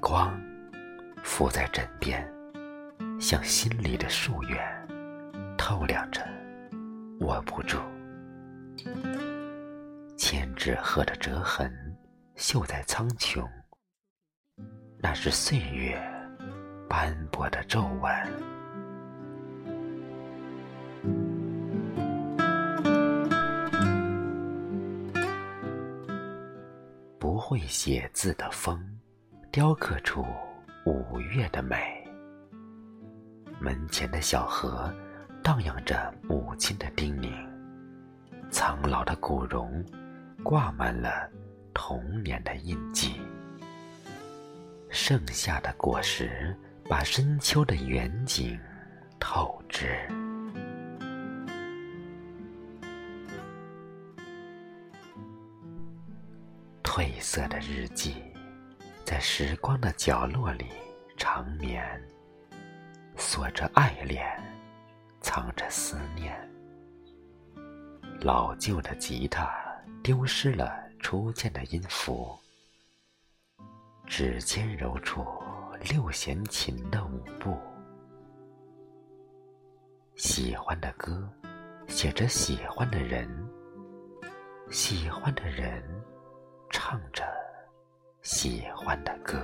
光浮在枕边，像心里的夙愿，透亮着，握不住。千纸鹤的折痕，绣在苍穹，那是岁月斑驳的皱纹。不会写字的风，雕刻出五月的美。门前的小河，荡漾着母亲的叮咛。苍老的古榕，挂满了童年的印记。盛夏的果实，把深秋的远景透支。褪色的日记，在时光的角落里长眠，锁着爱恋，藏着思念。老旧的吉他丢失了初见的音符，指尖揉出六弦琴的舞步。喜欢的歌，写着喜欢的人，喜欢的人。唱着喜欢的歌，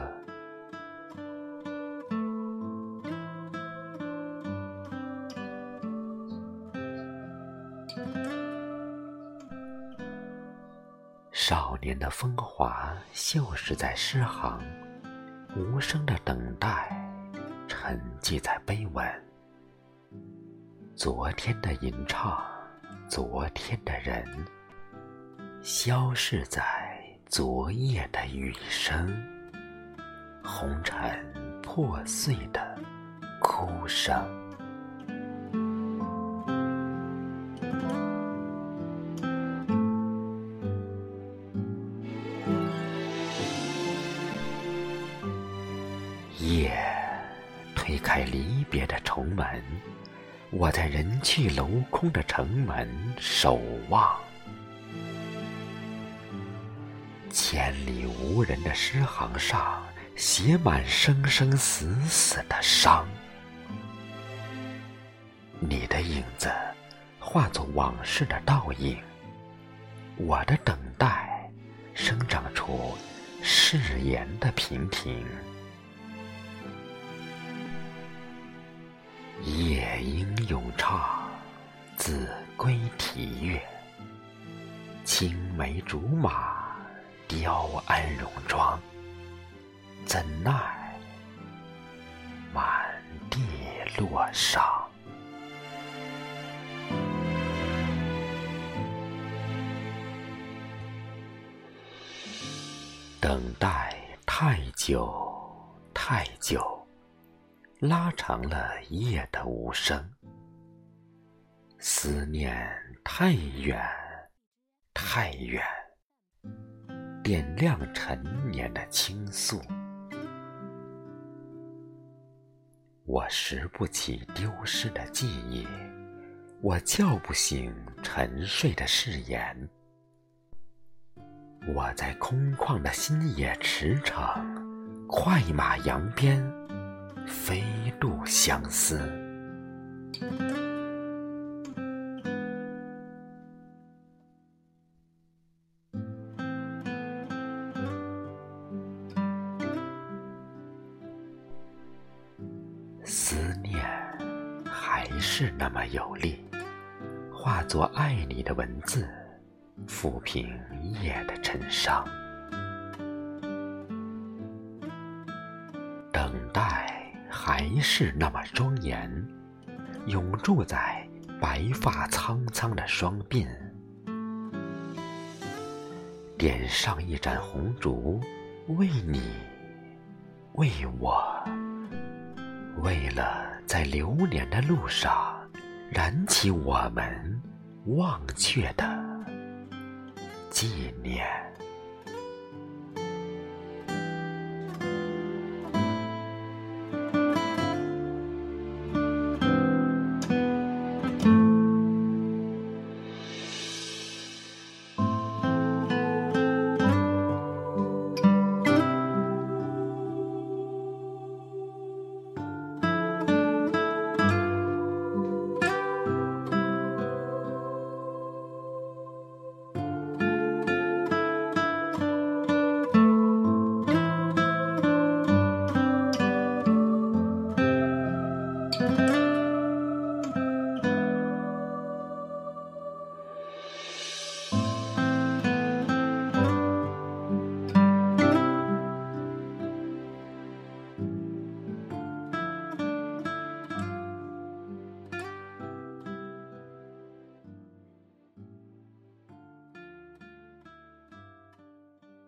少年的风华锈蚀在诗行，无声的等待沉寂在碑文。昨天的吟唱，昨天的人，消逝在。昨夜的雨声，红尘破碎的哭声。夜推开离别的重门，我在人去楼空的城门守望。千里无人的诗行上，写满生生死死的伤。你的影子化作往事的倒影，我的等待生长出誓言的平平。夜莺咏唱，子规啼乐，青梅竹马。雕鞍戎装，怎奈满地落伤？等待太久太久，拉长了夜的无声。思念太远太远。点亮陈年的倾诉，我拾不起丢失的记忆，我叫不醒沉睡的誓言。我在空旷的新野驰骋，快马扬鞭，飞渡相思。思念还是那么有力，化作爱你的文字，抚平夜的沉伤。等待还是那么庄严，永驻在白发苍苍的双鬓。点上一盏红烛，为你，为我。为了在流年的路上燃起我们忘却的纪念。